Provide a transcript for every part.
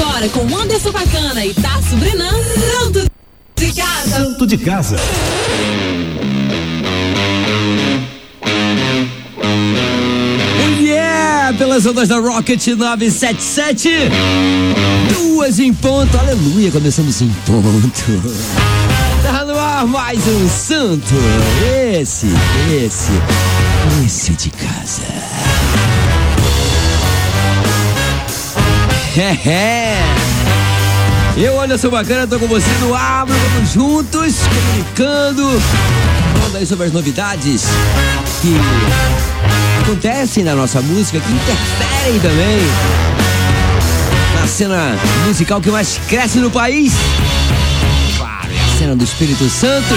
agora com Anderson Bacana e Tasso Brenan, Santo de Casa. Santo de Casa. Yeah! Pelas ondas da Rocket 977. Duas em ponto. Aleluia, começamos em ponto. Tá no ar mais um santo. Esse, esse, esse de casa. Eu, Anderson Bacana, tô com você no ar, vamos juntos, comunicando, falando aí sobre as novidades que acontecem na nossa música, que interferem também na cena musical que mais cresce no país. Claro, é a cena do Espírito Santo.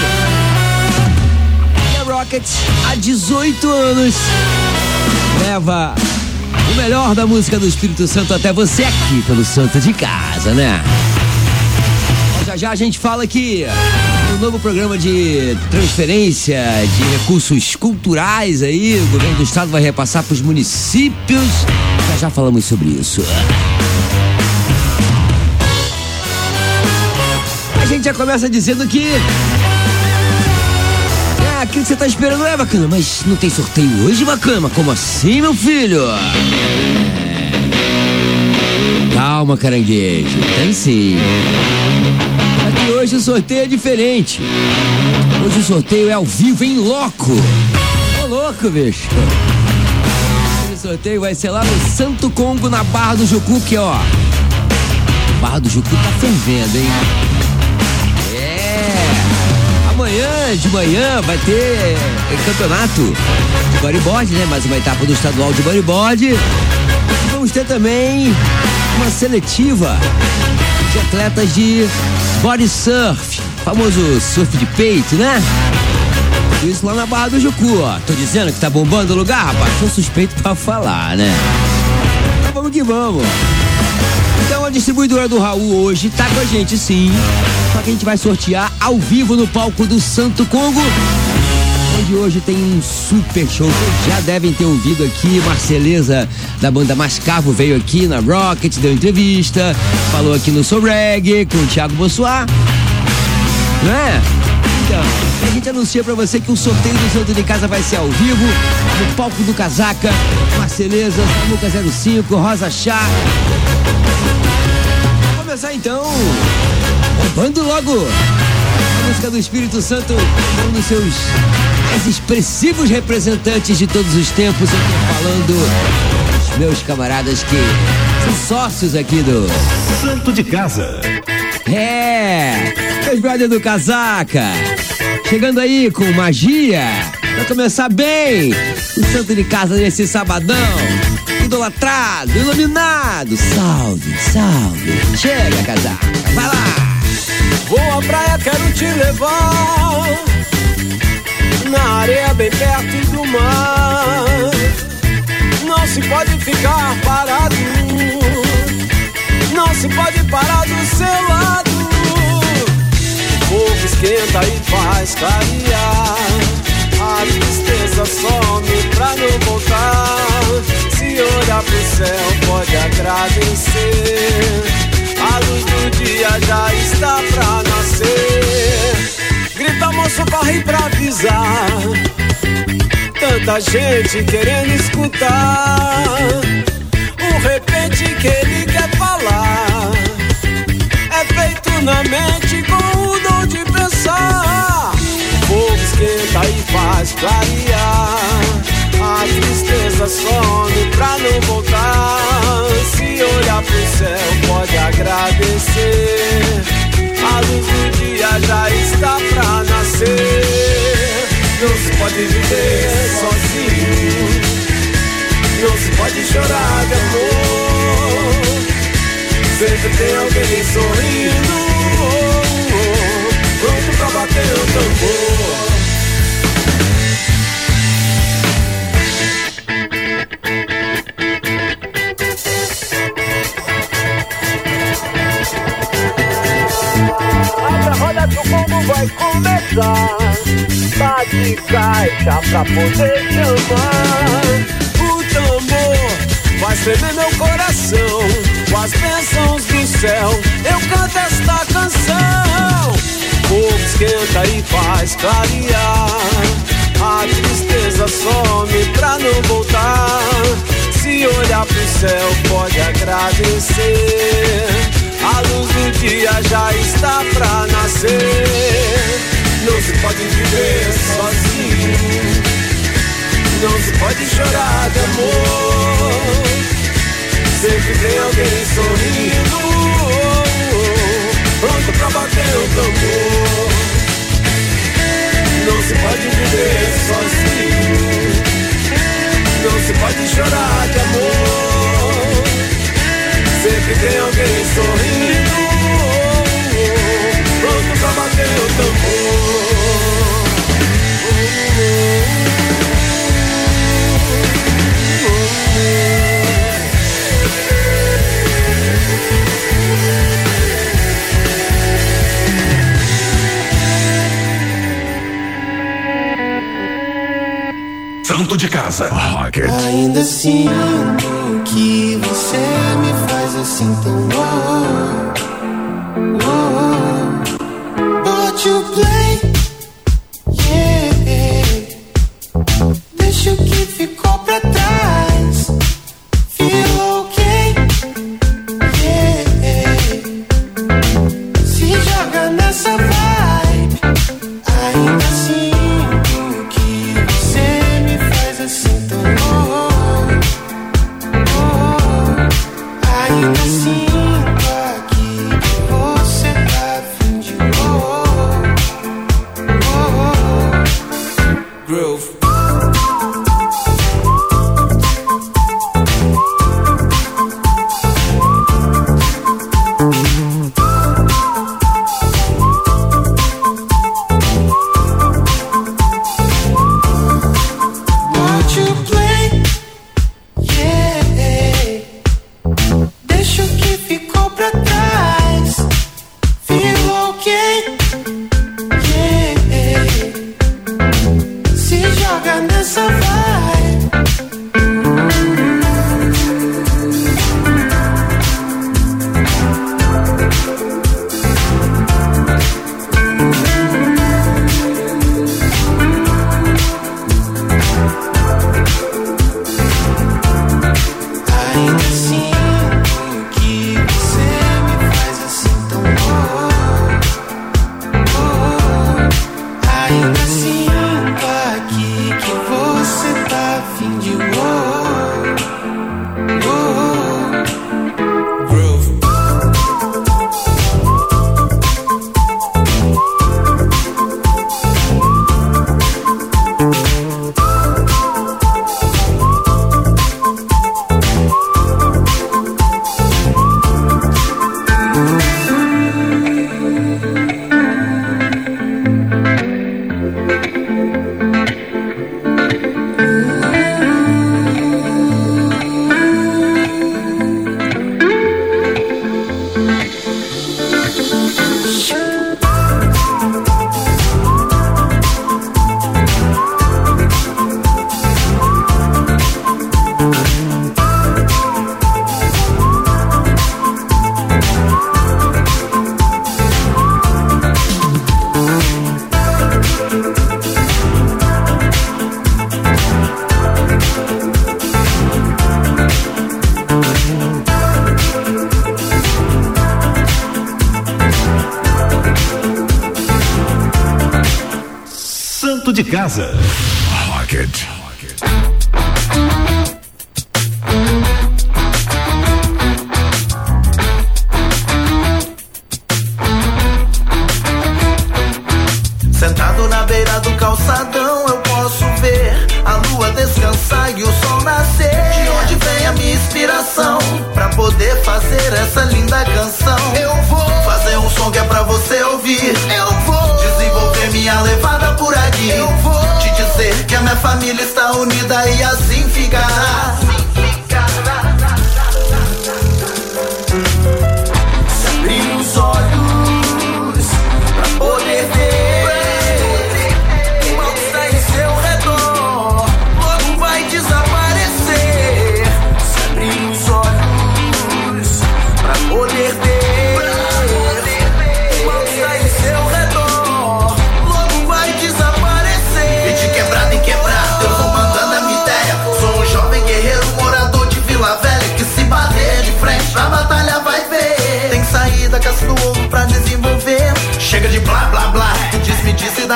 E a Rocket, há 18 anos, leva o melhor da música do Espírito Santo até você aqui pelo Santo de Casa, né? Já já a gente fala aqui no novo programa de transferência de recursos culturais aí, o governo do estado vai repassar para os municípios. Já já falamos sobre isso. A gente já começa dizendo que aquilo que você tá esperando é bacana, mas não tem sorteio hoje, bacana? Como assim, meu filho? Calma, caranguejo, tem sim. Aqui hoje o sorteio é diferente. Hoje o sorteio é ao vivo, em loco. Ô louco, bicho. O sorteio vai ser lá no Santo Congo, na Barra do Jucu, que ó. Barra do Jucu tá fervendo, hein? De manhã, vai ter é, campeonato de bodyboard, né? Mais uma etapa do estadual de bodyboard. E vamos ter também uma seletiva de atletas de body surf, famoso surf de peito, né? Isso lá na Barra do Jucu, ó. Tô dizendo que tá bombando o lugar, rapaz. Tô suspeito pra falar, né? Então vamos que vamos. Então a distribuidora do Raul hoje tá com a gente sim. Só que a gente vai sortear ao vivo no palco do Santo Congo. Onde hoje tem um super show. Já devem ter ouvido aqui. Marceleza da banda Mascavo veio aqui na Rocket, deu entrevista. Falou aqui no Soul Reggae com o Thiago Bossuá. Não é? Então, a gente anuncia pra você que o sorteio do Santo de Casa vai ser ao vivo, no palco do Casaca, Marceleza, Lucas 05, Rosa Chá. Vamos começar então, bombando logo a música do Espírito Santo, um dos seus mais expressivos representantes de todos os tempos. Eu tô falando dos meus camaradas que são sócios aqui do Santo de Casa. é, meus brother do casaca. Chegando aí com magia. Pra começar bem. O santo de casa nesse sabadão. Idolatrado, iluminado. Salve, salve. Chega, casaca. Vai lá. Vou à praia, quero te levar. Na areia bem perto do mar. Não se pode ficar parado. Não se pode parar do seu lado. O fogo esquenta e faz clarear. A tristeza some pra não voltar. Se olhar pro céu pode agradecer a luz do dia já está pra nascer. Grita, moço, corre pra avisar. Tanta gente querendo escutar. O repente que ele quer falar. É feito na mente com o dom de pensar. O fogo esquenta e faz clarear. A tristeza some pra não voltar. Se olhar pro céu, pode agradecer. A luz do dia já está pra nascer. Não se pode viver sozinho. Não se pode chorar de amor. Sempre tem alguém sorrindo. Pronto pra bater o tambor. O combo vai começar. Tá de caixa pra poder chamar. O tambor vai ferver meu coração com as bênçãos do céu, eu canto esta canção. O fogo esquenta e faz clarear. A tristeza some pra não voltar. Se olhar pro céu, pode agradecer. A luz do dia já está pra nascer. Não se pode viver sozinho. Não se pode chorar de amor. Sempre tem alguém sorrindo. Pronto pra bater o tambor. Não se pode viver sozinho. Não se pode chorar de amor. Sempre tem alguém sorrindo. Pronto pra bater o tambor. Santo de casa. Rocket. Ainda sinto que você me faz assim tão oh, oh, oh. But you play,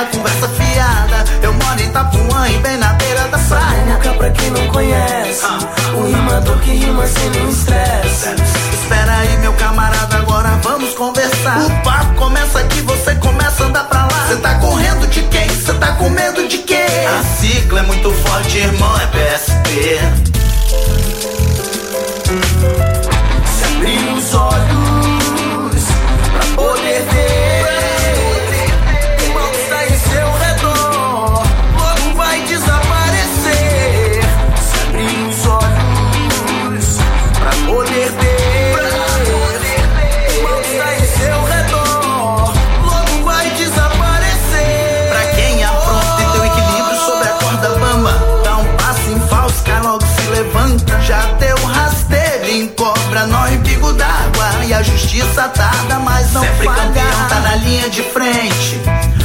conversa fiada. Eu moro em Itapuã e bem na beira da praia. Boca pra quem não conhece. O rimador que rima sem nenhum estresse. Espera aí, meu camarada, agora vamos conversar. O papo começa aqui, você começa a andar pra lá. Você tá correndo de quem? Você tá com medo de quê? A cicla é muito forte, irmão, é A justiça tarda, mas não Sempre falha. campeão, tá na linha de frente.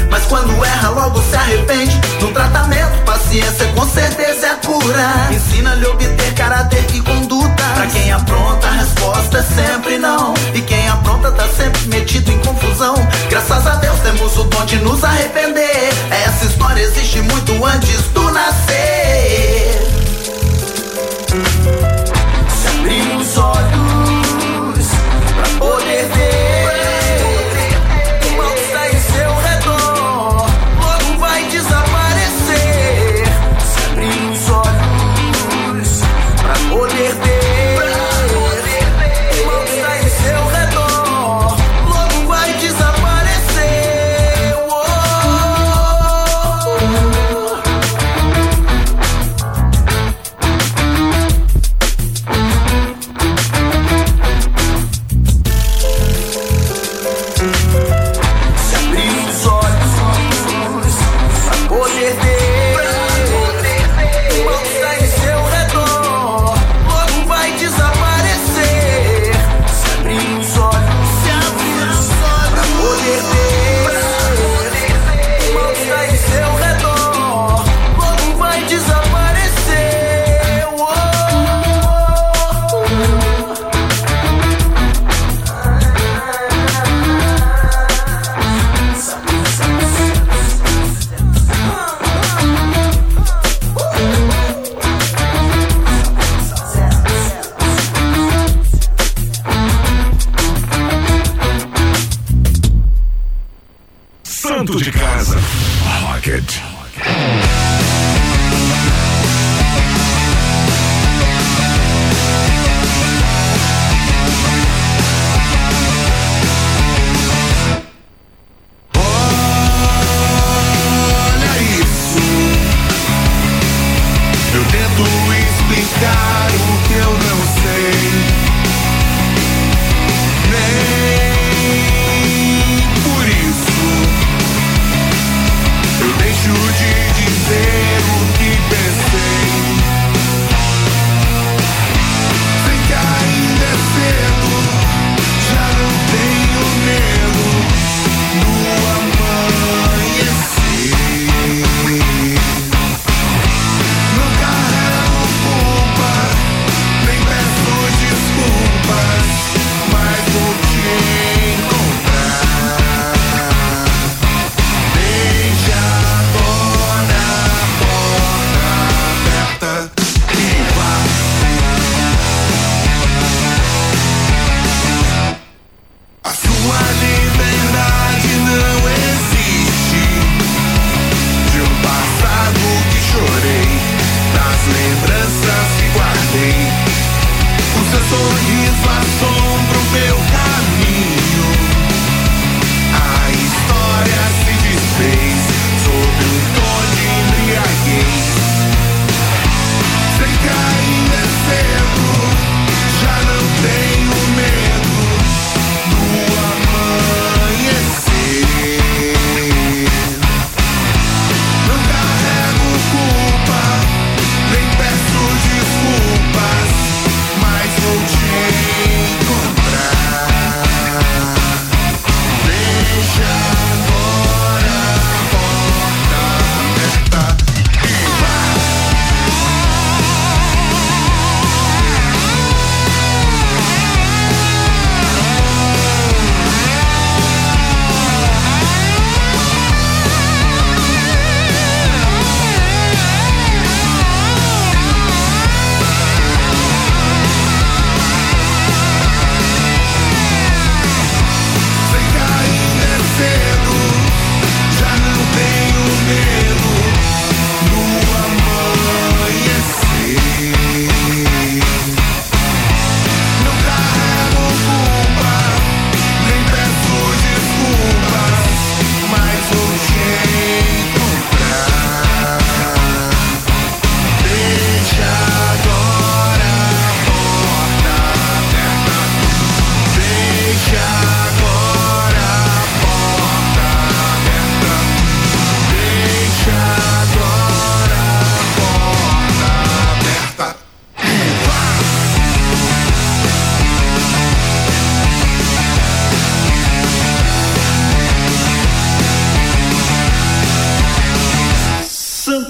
Mas quando erra logo se arrepende. No tratamento, paciência com certeza é a cura. Ensina-lhe a obter caráter e conduta. Pra quem apronta, a resposta é sempre não. E quem apronta tá sempre metido em confusão. Graças a Deus temos o dom de nos arrepender. Essa história existe muito antes do nascer. Se abrir os olhos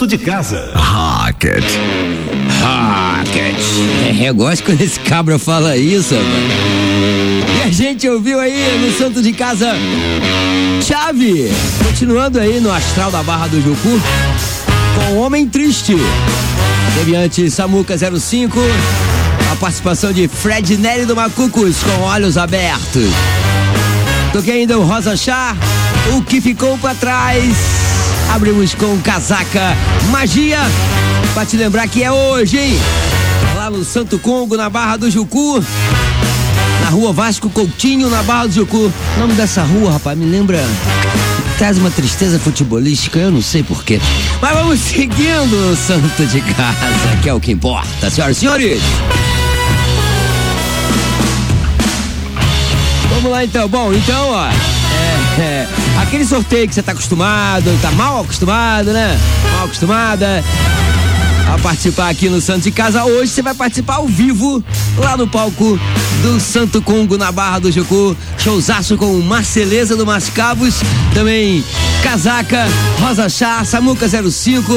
Santo de Casa. Rocket. Rocket. É, eu gosto quando esse cabra fala isso, mano. E a gente ouviu aí no Santo de Casa Chave. Continuando aí no astral da Barra do Jucu com Homem Triste. Teve antes Samuca 05, a participação de Fred Nery do Macucos com Olhos Abertos. Toquei ainda o Rosa Chá, o que ficou pra trás. Abrimos com Casaca Magia, pra te lembrar que é hoje, hein? Lá no Santo Congo, na Barra do Jucu. Na rua Vasco Coutinho, na Barra do Jucu. O nome dessa rua, rapaz, me lembra traz uma tristeza futebolística, eu não sei porquê. Mas vamos seguindo, Santo de Casa, que é o que importa, senhoras e senhores. Vamos lá então. Bom, então, ó. É, aquele sorteio que você tá acostumado, tá mal acostumado, né? Mal acostumada a participar aqui no Santo de Casa. Hoje você vai participar ao vivo lá no palco do Santo Congo na Barra do Jucu. Showzaço com Marceleza do Mascavos, também Casaca, Rosa Chá, Samuca 05.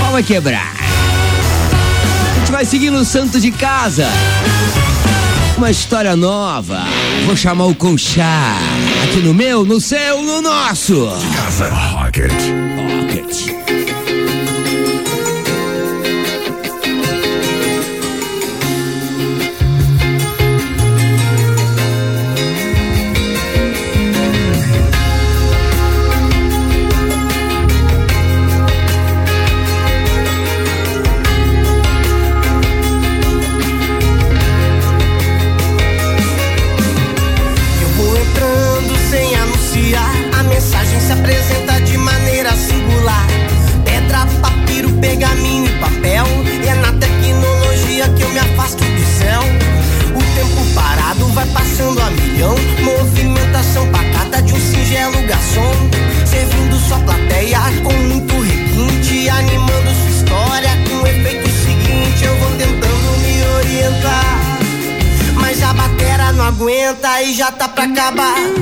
Pau vai quebrar. A gente vai seguir no Santo de Casa. Uma história nova. Vou chamar o Conchá. Aqui no meu, no seu, no nosso. Casa. Rocket. Rocket. E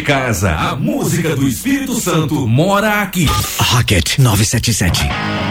de Casa, a música do Espírito Santo mora aqui. Rocket 977.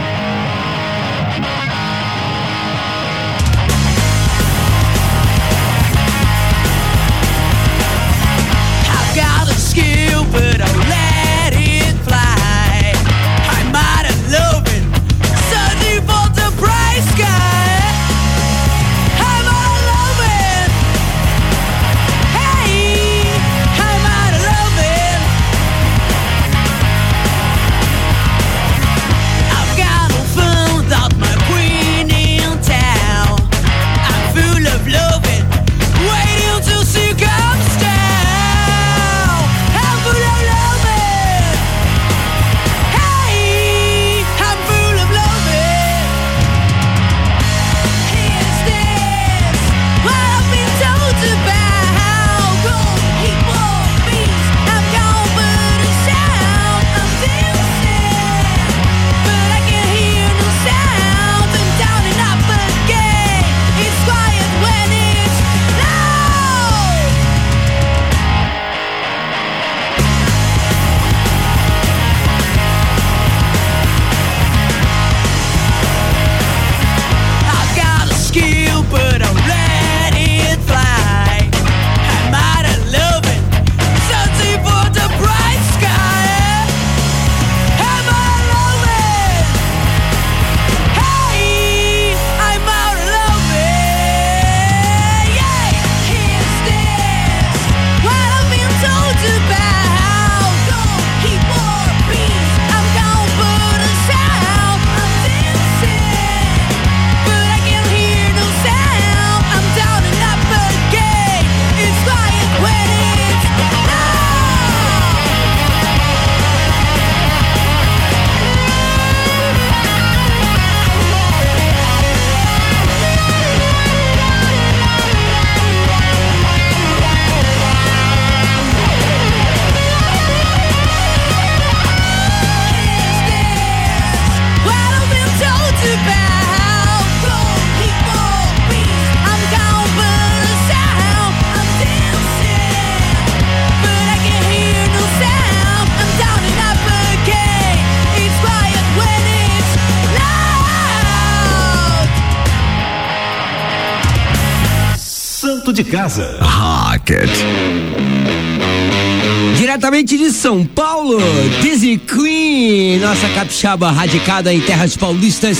Nossa capixaba radicada em terras paulistas.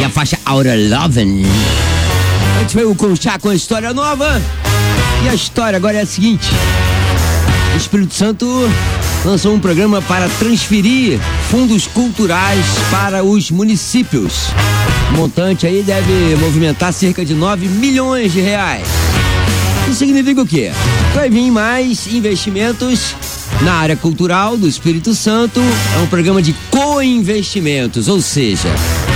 E a faixa Outer Lovin'. Antes veio o Conchá com a história nova. E a história agora é a seguinte: o Espírito Santo lançou um programa para transferir fundos culturais para os municípios. O montante aí deve movimentar cerca de 9 milhões de reais. Isso significa o quê? Vai vir mais investimentos na área cultural do Espírito Santo. É um programa de co-investimentos, ou seja,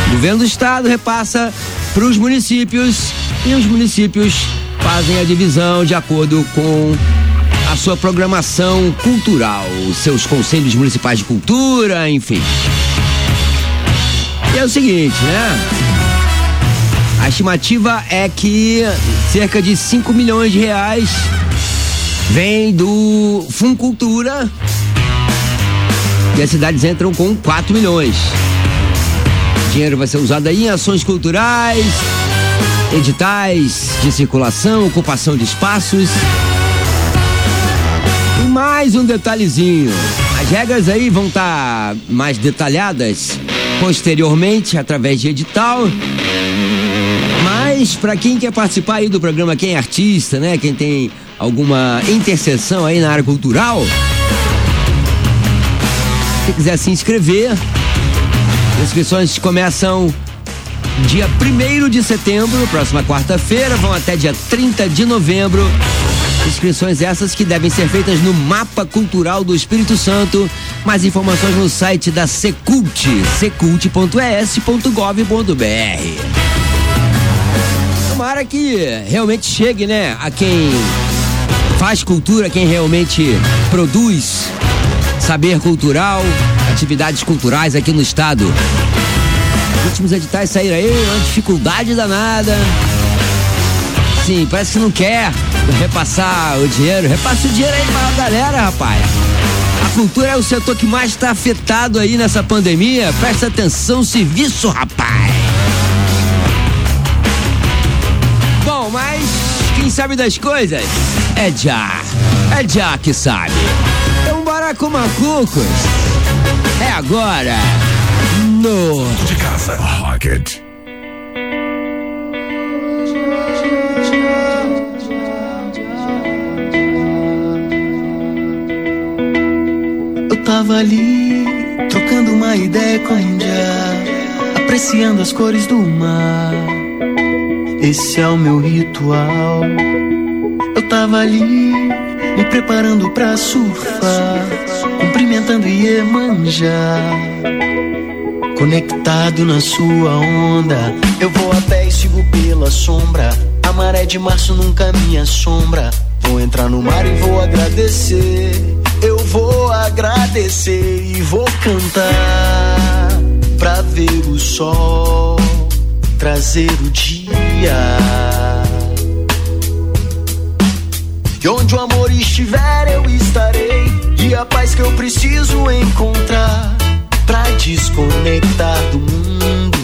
o governo do estado repassa para os municípios e os municípios fazem a divisão de acordo com a sua programação cultural, seus conselhos municipais de cultura, enfim. E é o seguinte, né? A estimativa é que cerca de 5 milhões de reais vem do Funcultura e as cidades entram com 4 milhões. O dinheiro vai ser usado aí em ações culturais, editais de circulação, ocupação de espaços. E mais um detalhezinho. As regras aí vão estar mais detalhadas posteriormente através de edital. Mas para quem quer participar aí do programa, quem é artista, né? Quem tem alguma interseção aí na área cultural, se quiser se inscrever, as inscrições começam dia 1 de setembro, próxima quarta-feira, vão até dia 30 de novembro. Inscrições essas que devem ser feitas no Mapa Cultural do Espírito Santo. Mais informações no site da Secult, secult.es.gov.br. Tomara que realmente chegue, né, a quem faz cultura, quem realmente produz saber cultural, atividades culturais aqui no estado. Os últimos editais saíram aí, uma dificuldade danada. assim, parece que não quer repassar o dinheiro. Repassa o dinheiro aí pra galera, rapaz. A cultura é o setor que mais está afetado aí nessa pandemia. Presta atenção, serviço, rapaz. Bom, mas quem sabe das coisas é já. É já que sabe. Então bora com macucos. É agora. No. De casa. Rocket. Eu tava ali, trocando uma ideia com o Índia, apreciando as cores do mar. Esse é o meu ritual. Eu tava ali, me preparando pra surfar, cumprimentando Iemanjá. Conectado na sua onda, eu vou a pé e sigo pela sombra. A maré de março nunca me assombra. Vou entrar no mar e vou agradecer. Eu vou agradecer e vou cantar pra ver o sol trazer o dia. E onde o amor estiver, eu estarei. E a paz que eu preciso encontrar pra desconectar do mundo.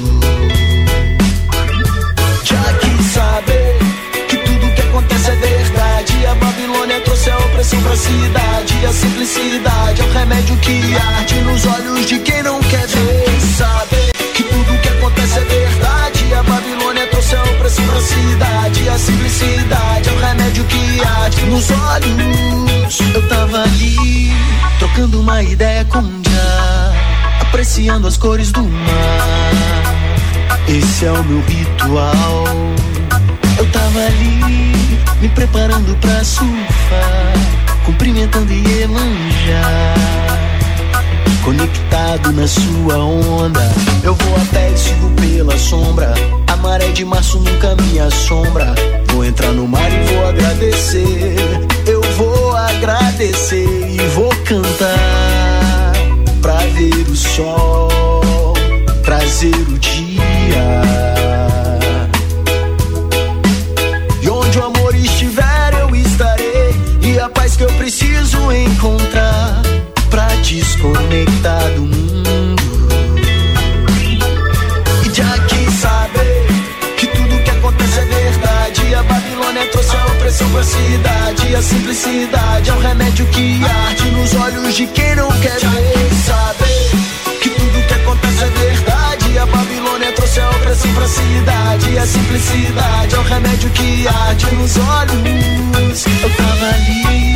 Já que saber que tudo que acontece é verdade. A Babilônia trouxe a opressão pra cidade. A simplicidade é o remédio que arde nos olhos de quem não quer ver. Saber que tudo que acontece é verdade. A Babilônia trouxe a simplicidade é o remédio que arde nos olhos. Eu tava ali, trocando uma ideia com um dia, apreciando as cores do mar. Esse é o meu ritual. Eu tava ali, me preparando pra surfar, cumprimentando Iemanjá. Conectado na sua onda, eu vou até e sigo pela sombra. A maré de março nunca me assombra. Vou entrar no mar e vou agradecer. Eu vou agradecer e vou cantar pra ver o sol trazer o dia. Desconectar do mundo. E já que saber que tudo que acontece é verdade. A Babilônia trouxe a opressão pra cidade. A simplicidade é o remédio que arde nos olhos de quem não quer ver. Saber que tudo que acontece é verdade. A Babilônia trouxe a opressão pra cidade. A simplicidade é o remédio que arde nos olhos. Eu tava ali,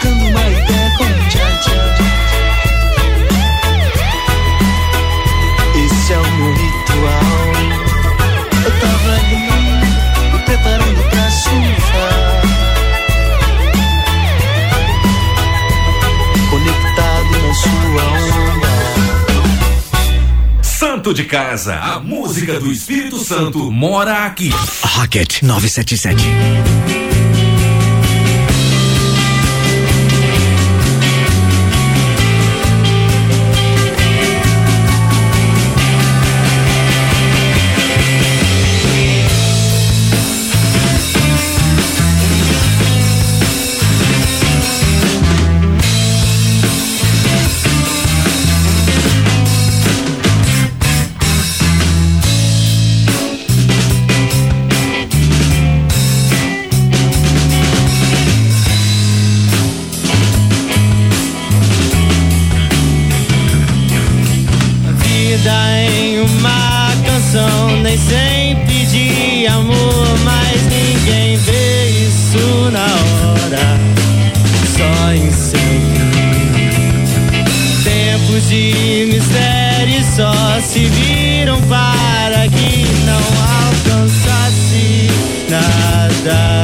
tocando uma ideia De casa. A música do Espírito Santo mora aqui. Rocket 977. Vida em uma canção nem sempre de amor, mas ninguém vê isso na hora, só em seu. Tempos de mistério só se viram para que não alcançasse nada.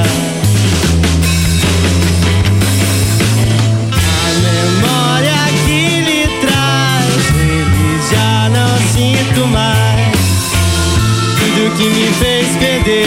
Fez perder,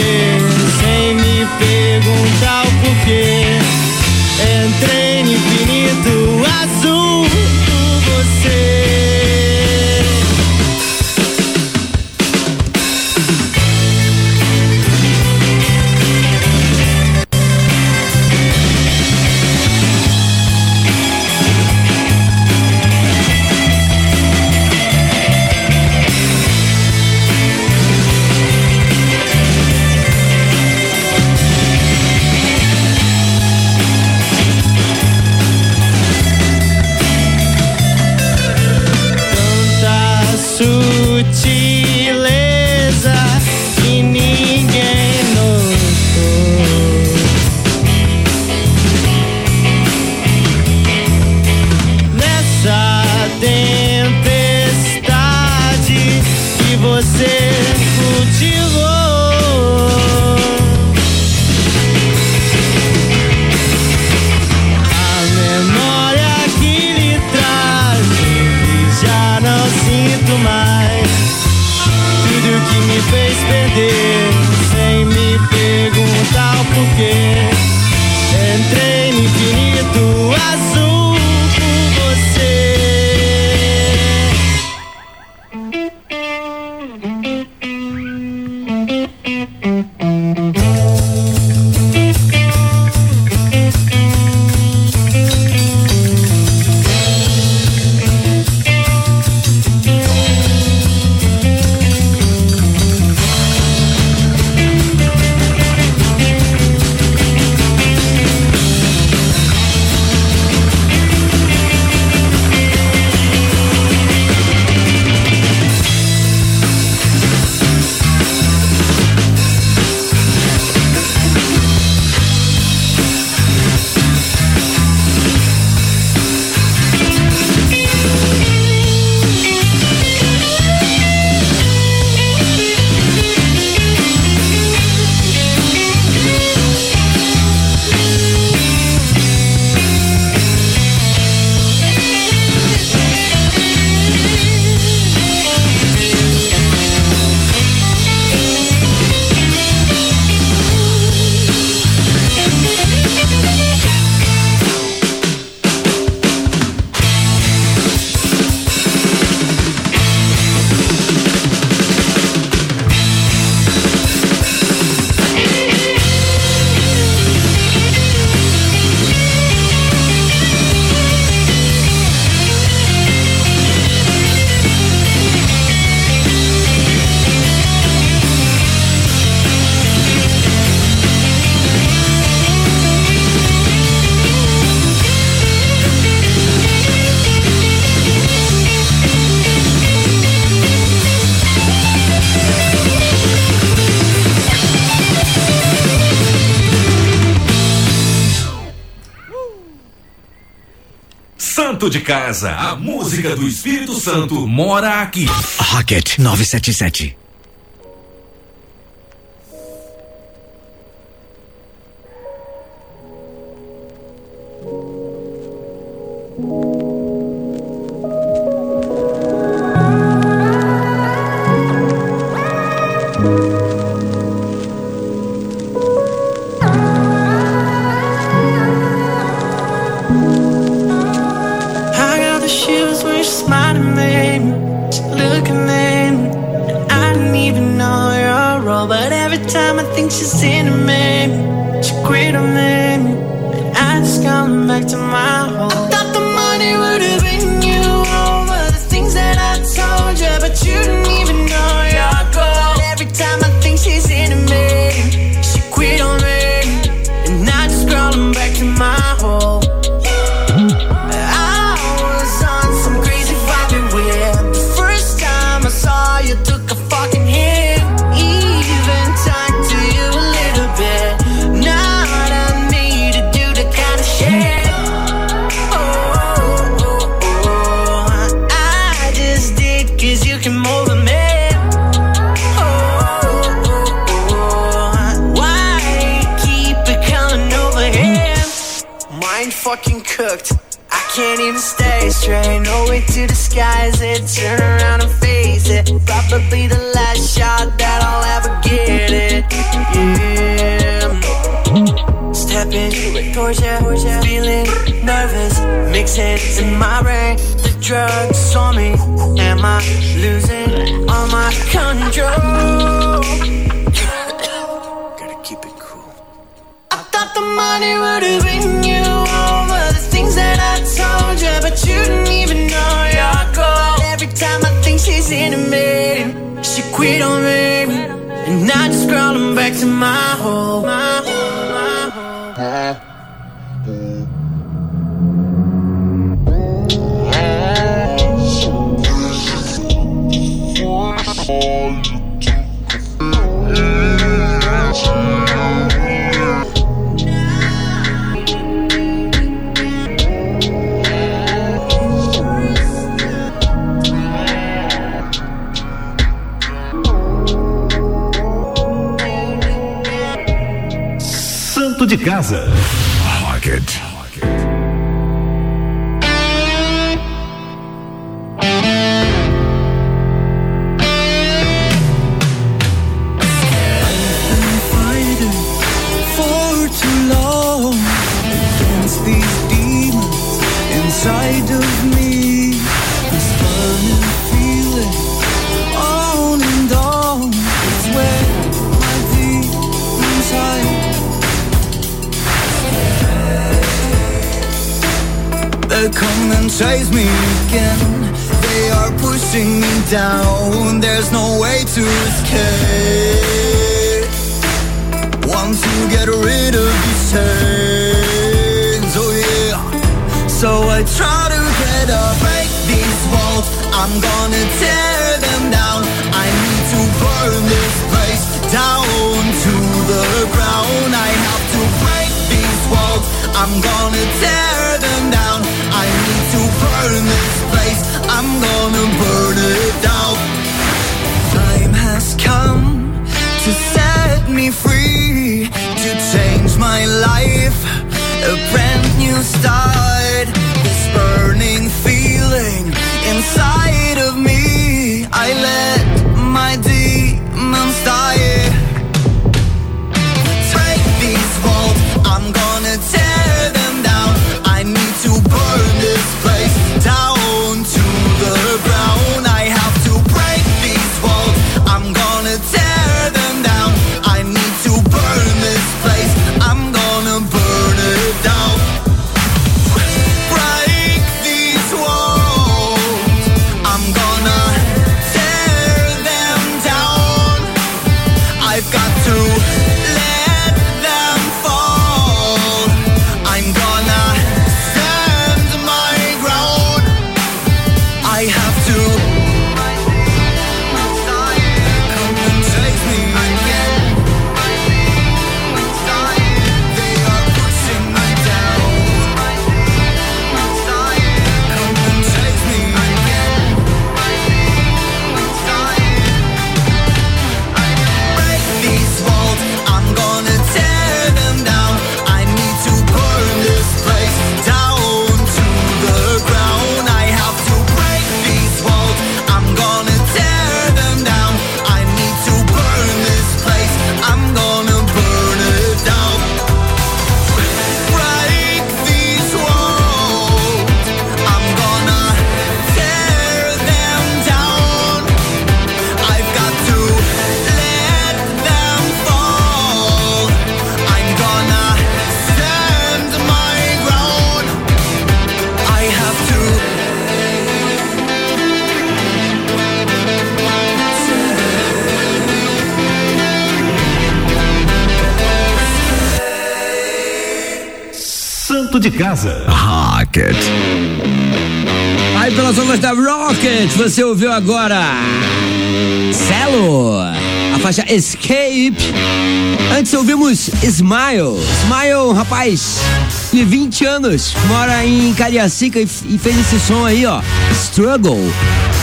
de casa. A música do Espírito Santo mora aqui. Rocket 977. back to my home. My home. de casa. Come and chase me again. They are pushing me down. There's no way to escape. Want to get rid of these chains, oh yeah. So I try to get up, break these walls. I'm gonna tear them down. I need to burn this place down to the ground. I have I'm gonna tear them down. I need to burn this place. I'm gonna burn it down. Time has come to set me free, to change my life, a brand new start. This burning feeling inside Casa. Rocket. Aí pelas ondas da Rocket, você ouviu agora Celo, a faixa Escape. Antes ouvimos Smile. Smile, um rapaz de 20 anos, mora em Cariacica e, e fez esse som aí, ó. Struggle.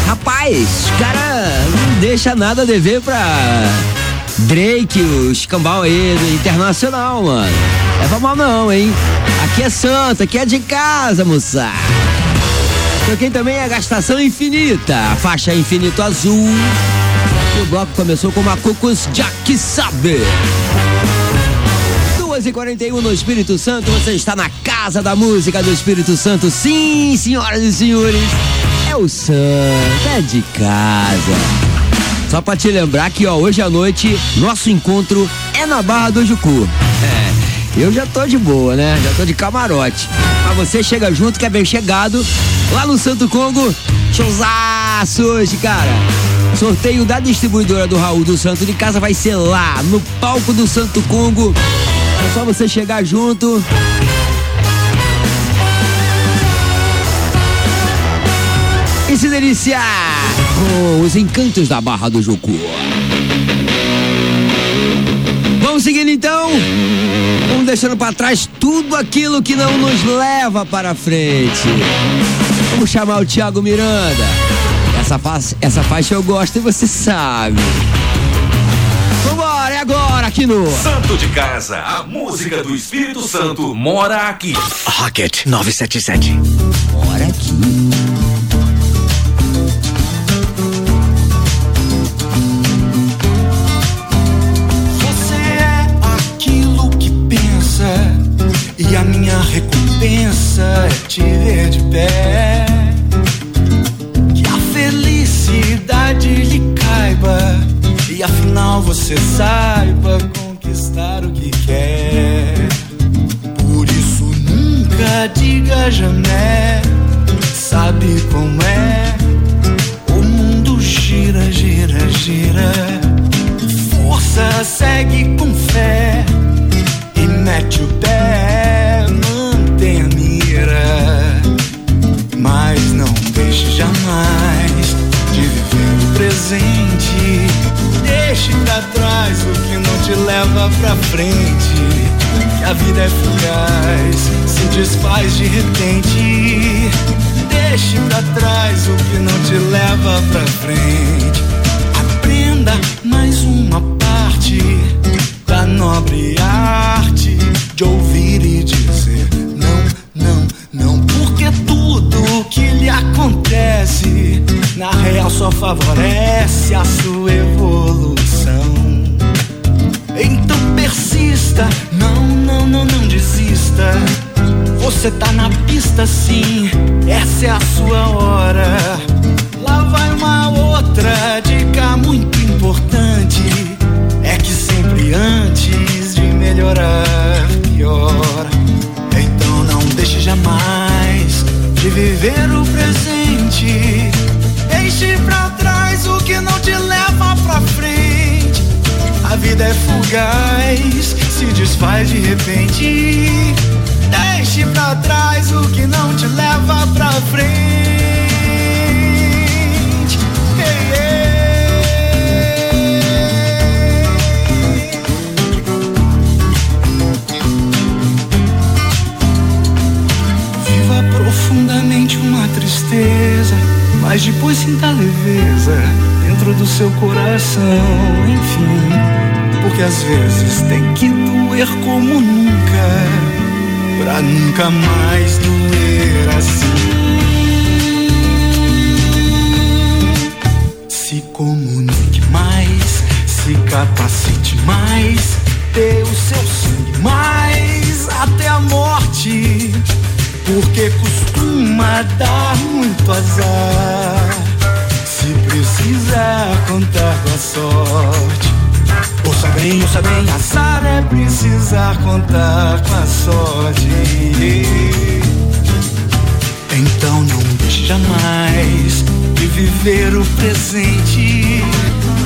Rapaz, o cara não deixa nada a dever pra Drake, o escambau aí do internacional, mano. Leva mal não, hein? Aqui é santo, aqui é de casa, moça. Toquei também a gastação infinita, a faixa infinito azul. E o bloco começou com Macucos Jack Sabe. 2h41 no Espírito Santo, você está na casa da música do Espírito Santo. Sim, senhoras e senhores, é o Santo, é de casa. Só pra te lembrar que, ó, hoje à noite, nosso encontro é na Barra do Jucu. É, eu já tô de boa, né? Já tô de camarote. Mas você chega junto, que é bem chegado, lá no Santo Congo, showzaço hoje, cara. Sorteio da distribuidora do Raul do Santo de Casa vai ser lá, no palco do Santo Congo. É só você chegar junto. E se deliciar com os encantos da Barra do Jucu. Então? Vamos deixando pra trás tudo aquilo que não nos leva para frente. Vamos chamar o Thiago Miranda. Essa faixa, essa faixa eu gosto e você sabe. Vambora, é agora! agora aqui no Santo de Casa, a música do Espírito Santo mora aqui. Rocket 977. Mora aqui. E a minha recompensa é te ver de pé. Que a felicidade lhe caiba, e afinal você saiba conquistar o que quer. Por isso nunca diga jamais, Ouça bem, ouça bem, azar é precisar contar com a sorte. Então não deixe jamais de viver o presente.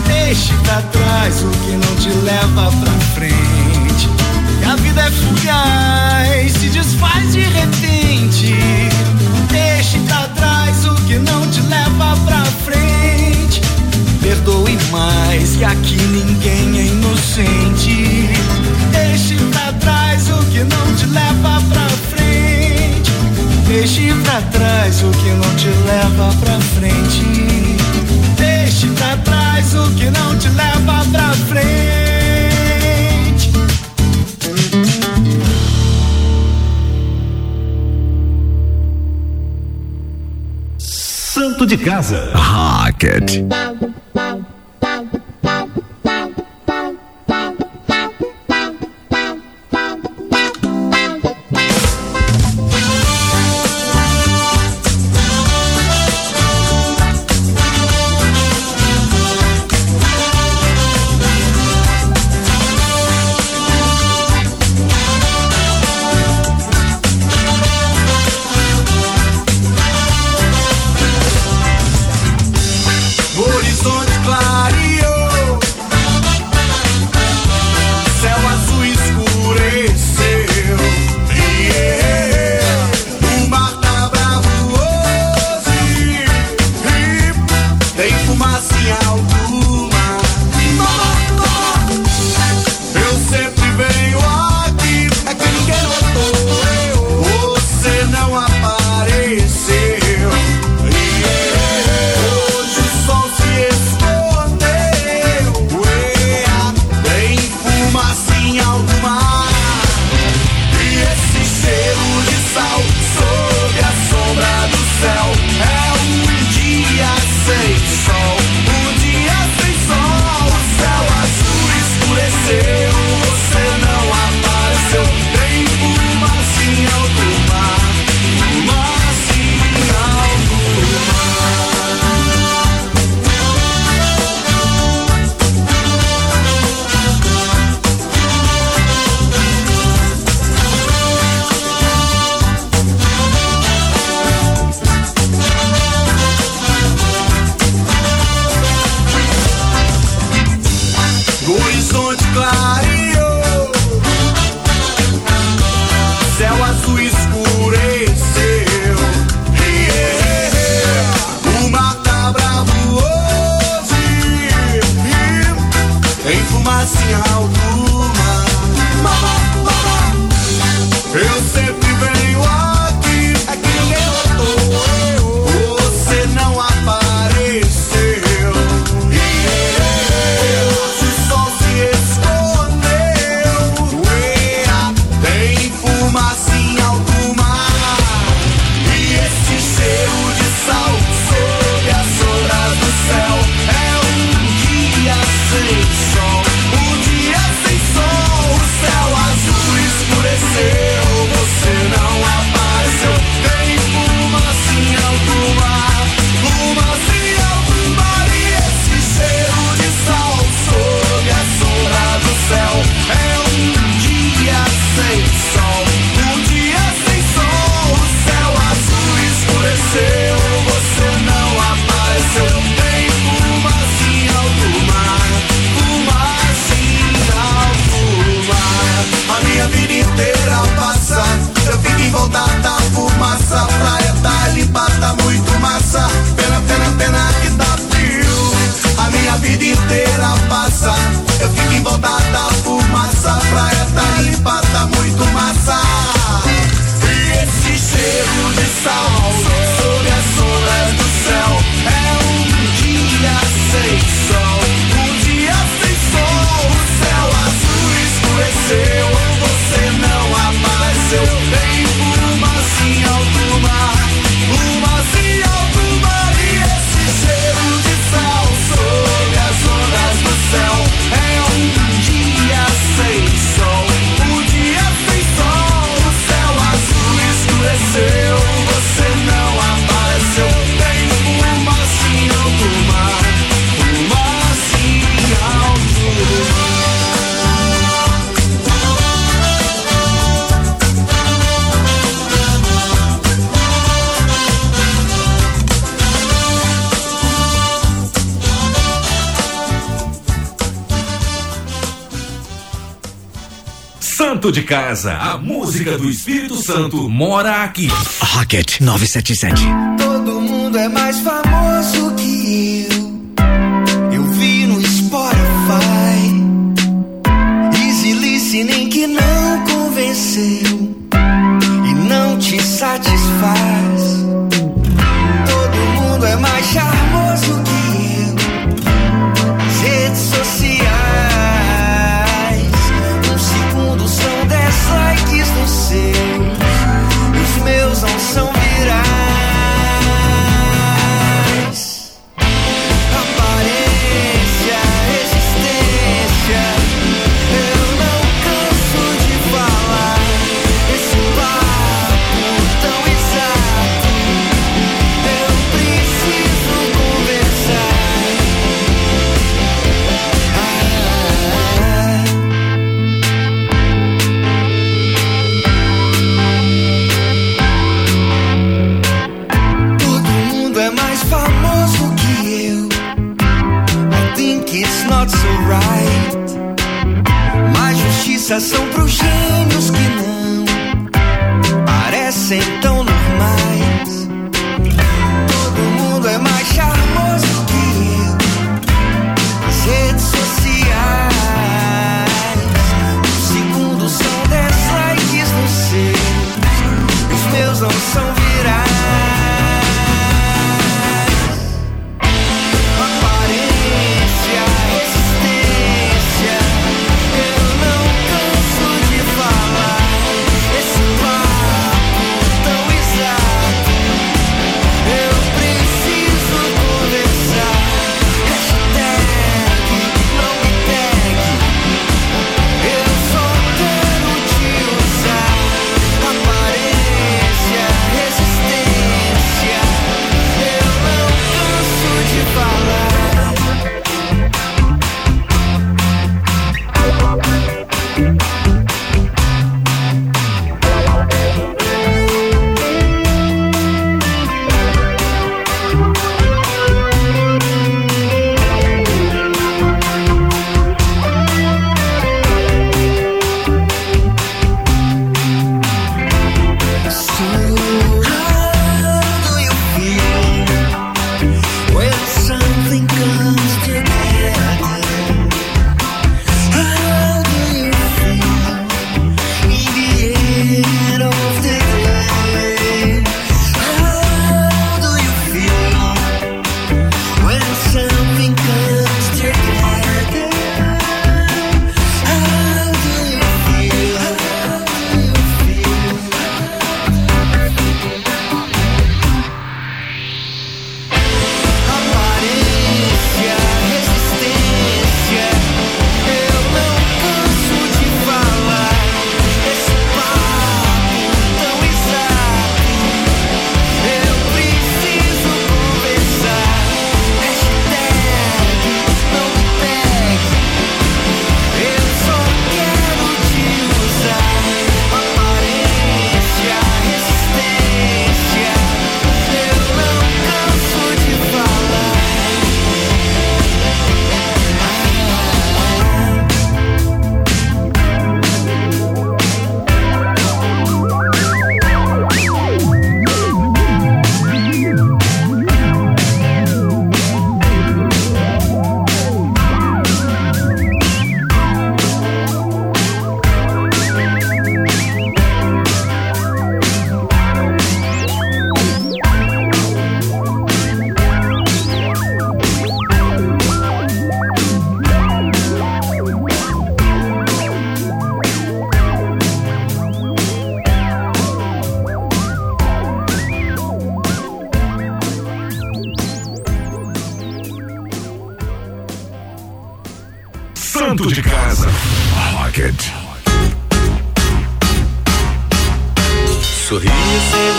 Deixe pra trás o que não te leva pra frente. E a vida é fugaz, se desfaz de repente. Deixe pra trás o que não te leva pra frente. Perdoe mais, que aqui ninguém é inocente. Deixe pra trás o que não te leva pra frente. Deixe pra trás o que não te leva pra frente. Deixe pra trás o que não te leva pra frente. Santo de Casa. Rocket. Santo de Casa. A música do Espírito Santo mora aqui. Rocket 977. Todo mundo é mais fácil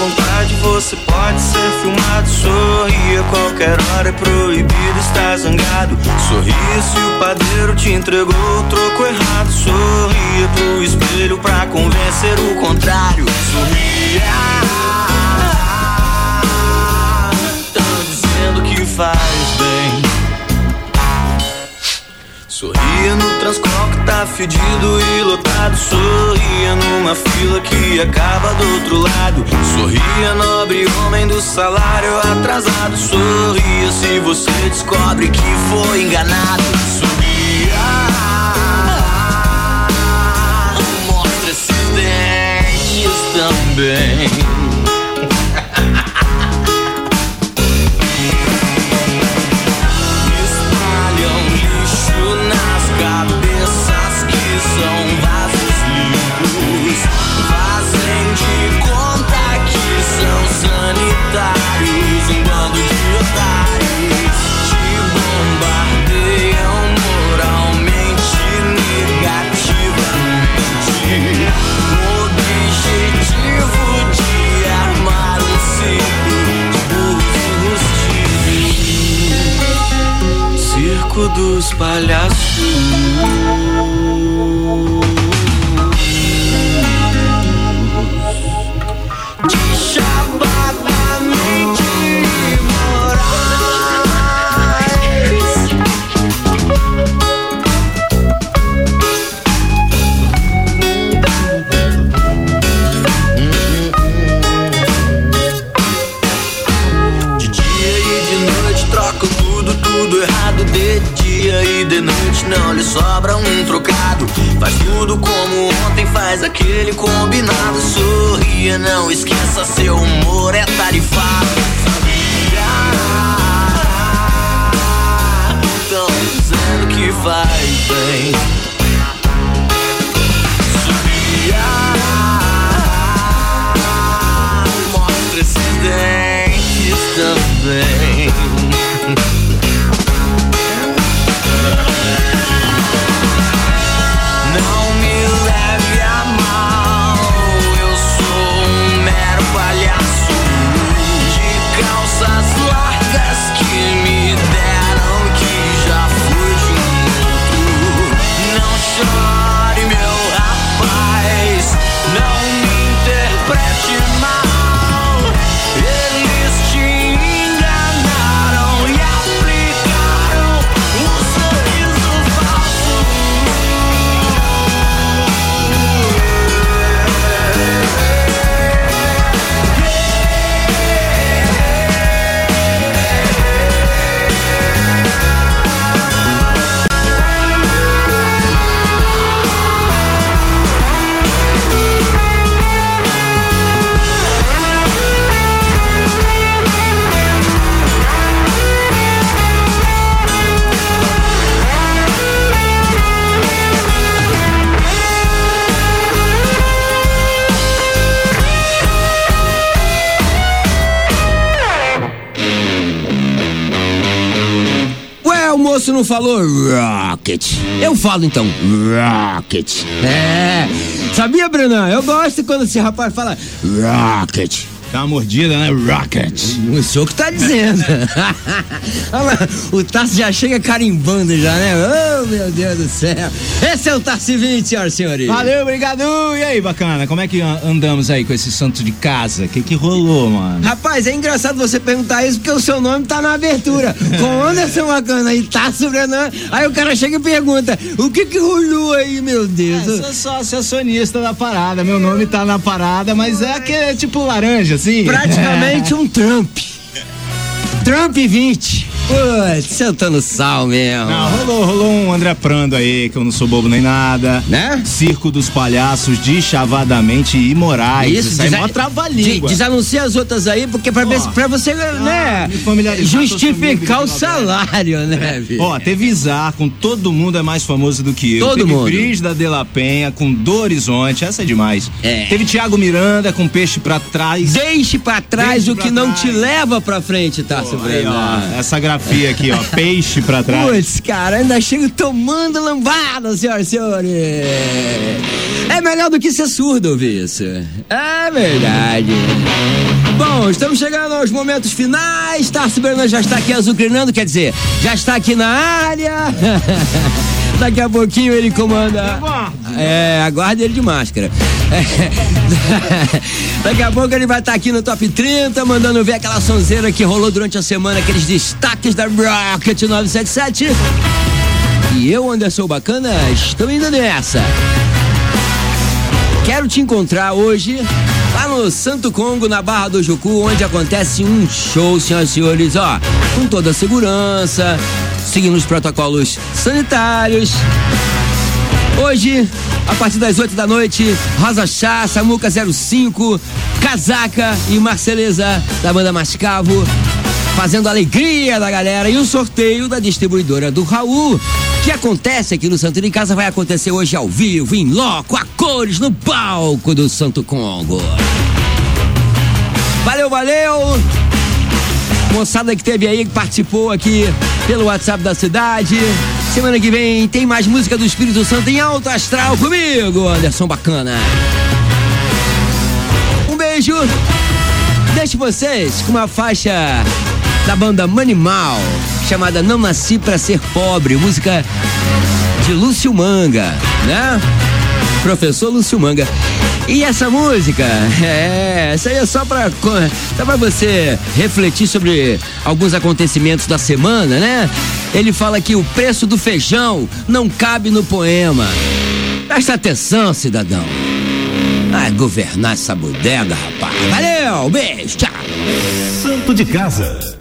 vontade, você pode ser filmado. Sorria qualquer hora, é proibido estar zangado. Sorria se o padeiro te entregou o troco errado. Sorria pro espelho pra convencer o contrário. Sorria. Tão dizendo que faz Sorria no Transcol que tá fedido e lotado. Sorria numa fila que acaba do outro lado. Sorria, nobre homem do salário atrasado. Sorria se você descobre que foi enganado. Sorria. Mostra esses dentes também. Circo dos palhaços. Não lhe sobra um trocado. Faz tudo como ontem, faz aquele combinado. Sorria, não esqueça, seu humor é tarifado. Sorria. Tão dizendo que faz bem. Não falou Rocket. Eu falo então, Rocket. É. Sabia, Brenan? Eu gosto quando esse rapaz fala Rocket. Dá uma mordida, né? Rocket. O senhor que tá dizendo. Olha lá, o Tarso já chega carimbando já, né? Oh, meu Deus do céu. Esse é o Tarso 20, senhoras e senhores. Valeu, obrigado. E aí, bacana? Como é que an- andamos aí com esse santo de casa? O que que rolou, mano? Rapaz, é engraçado você perguntar isso porque o seu nome tá na abertura. Com Anderson Bacana e Tarso Brenan. Aí o cara chega e pergunta: o que que rolou aí, meu Deus? Eu sou sócio acionista da parada. Meu nome tá na parada, mas é que é tipo laranja, assim. Praticamente um Trump. Trump 20. Putz, sentando sal mesmo. Não, rolou, rolou um André Prando aí, que eu não sou bobo nem nada. Né? Circo dos palhaços dechavadamente imorais. Isso, aí é mó de- Desanuncia as outras aí, porque pra, ver, se- pra você, né, me familiarizar, justificar o salário, né, bicho? Ó, teve Izar com Todo Mundo é Mais Famoso do que Eu. Todo teve mundo. Cris da De La Penha com Do Horizonte, essa é demais. É. Teve Thiago Miranda com Peixe pra Trás. Deixe pra trás Deixe o pra que não trás. te leva pra frente, Tarso Aí, ó, essa fotografia aqui, ó. Peixe pra trás. Putz, cara, ainda chego tomando lambada, senhoras e senhores. É melhor do que ser surdo ouvir isso. É verdade. Bom, estamos chegando aos momentos finais. Tarso Bernardo já está aqui azucrinando, quer dizer, já está aqui na área. Daqui a pouquinho ele comanda. É, aguarde ele de máscara. É. Daqui a pouco ele vai estar aqui no Top 30, mandando ver aquela sonzeira que rolou durante a semana, aqueles destaques da Rocket 977. E eu, Anderson Bacana, estou indo nessa. Quero te encontrar hoje lá no Santo Congo, na Barra do Jucu, onde acontece um show, senhoras e senhores, ó, com toda a segurança, seguindo os protocolos sanitários. Hoje, a partir das 8 da noite, Rosa Chá, Samuca 05, Casaca e Marceleza da banda Mascavo, fazendo a alegria da galera e o sorteio da distribuidora do Raul, que acontece aqui no Santo de Casa, vai acontecer hoje ao vivo, em loco, a cores, no palco do Santo Congo. Valeu, valeu! Moçada que teve aí, que participou aqui pelo WhatsApp da cidade. Semana que vem tem mais música do Espírito Santo em alto astral comigo, Anderson Bacana. Um beijo. Deixo vocês com uma faixa da banda Manimal, chamada Não Nasci Pra Ser Pobre, música de Lúcio Manga, né? Professor Lúcio Manga. E essa música, é, essa aí é só pra, só pra você refletir sobre alguns acontecimentos da semana, né? Ele fala que o preço do feijão não cabe no poema. Presta atenção, cidadão. Vai governar essa bodega, rapaz. Valeu, beijo, tchau. Santo de Casa.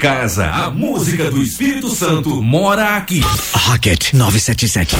Casa, a música do Espírito Santo mora aqui. Rocket 977.